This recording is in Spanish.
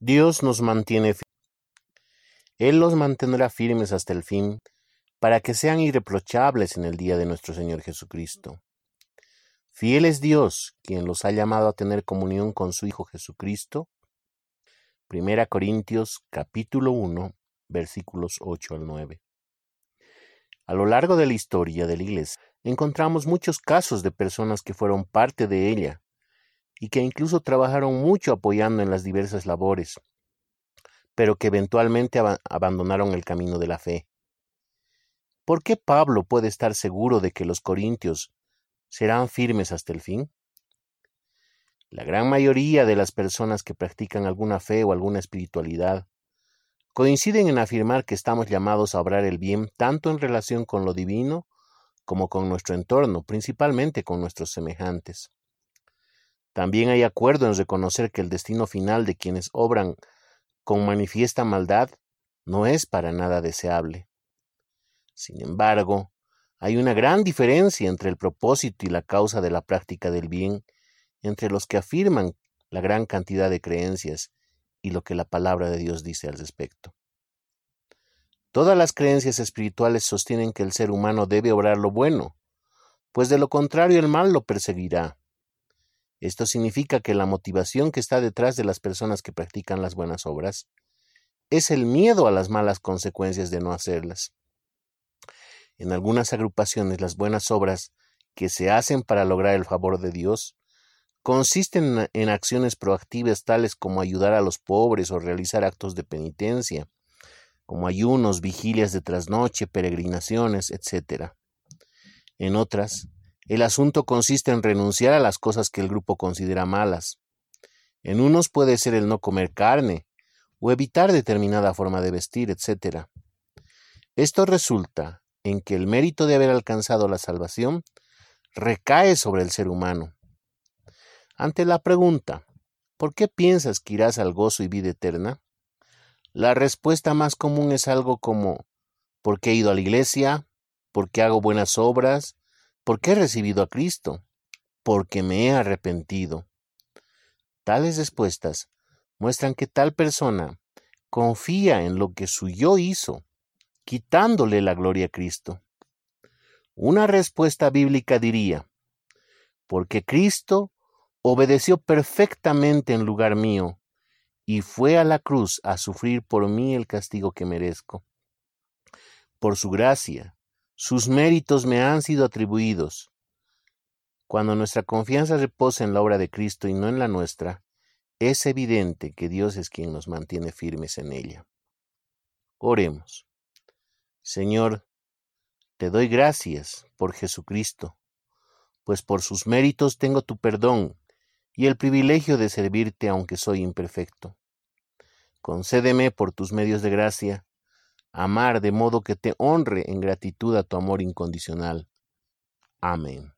Dios nos mantiene firmes. Él los mantendrá firmes hasta el fin, para que sean irreprochables en el día de nuestro Señor Jesucristo. Fiel es Dios, quien los ha llamado a tener comunión con su Hijo Jesucristo. Primera Corintios capítulo 1, versículos 8 al 9. A lo largo de la historia de la Iglesia encontramos muchos casos de personas que fueron parte de ella y que incluso trabajaron mucho apoyando en las diversas labores, pero que eventualmente abandonaron el camino de la fe. ¿Por qué Pablo puede estar seguro de que los corintios serán firmes hasta el fin? La gran mayoría de las personas que practican alguna fe o alguna espiritualidad coinciden en afirmar que estamos llamados a obrar el bien tanto en relación con lo divino como con nuestro entorno, principalmente con nuestros semejantes. También hay acuerdo en reconocer que el destino final de quienes obran con manifiesta maldad no es para nada deseable. Sin embargo, hay una gran diferencia entre el propósito y la causa de la práctica del bien entre los que afirman la gran cantidad de creencias y lo que la palabra de Dios dice al respecto. Todas las creencias espirituales sostienen que el ser humano debe obrar lo bueno, pues de lo contrario el mal lo perseguirá. Esto significa que la motivación que está detrás de las personas que practican las buenas obras es el miedo a las malas consecuencias de no hacerlas. En algunas agrupaciones las buenas obras que se hacen para lograr el favor de Dios consisten en acciones proactivas tales como ayudar a los pobres o realizar actos de penitencia, como ayunos, vigilias de trasnoche, peregrinaciones, etc. En otras, el asunto consiste en renunciar a las cosas que el grupo considera malas. En unos puede ser el no comer carne o evitar determinada forma de vestir, etc. Esto resulta en que el mérito de haber alcanzado la salvación recae sobre el ser humano. Ante la pregunta, ¿por qué piensas que irás al gozo y vida eterna? La respuesta más común es algo como, porque he ido a la iglesia, porque hago buenas obras, ¿Por qué he recibido a Cristo? Porque me he arrepentido. Tales respuestas muestran que tal persona confía en lo que su yo hizo, quitándole la gloria a Cristo. Una respuesta bíblica diría, porque Cristo obedeció perfectamente en lugar mío y fue a la cruz a sufrir por mí el castigo que merezco. Por su gracia, sus méritos me han sido atribuidos. Cuando nuestra confianza reposa en la obra de Cristo y no en la nuestra, es evidente que Dios es quien nos mantiene firmes en ella. Oremos. Señor, te doy gracias por Jesucristo, pues por sus méritos tengo tu perdón y el privilegio de servirte aunque soy imperfecto. Concédeme por tus medios de gracia amar de modo que te honre en gratitud a tu amor incondicional. Amén.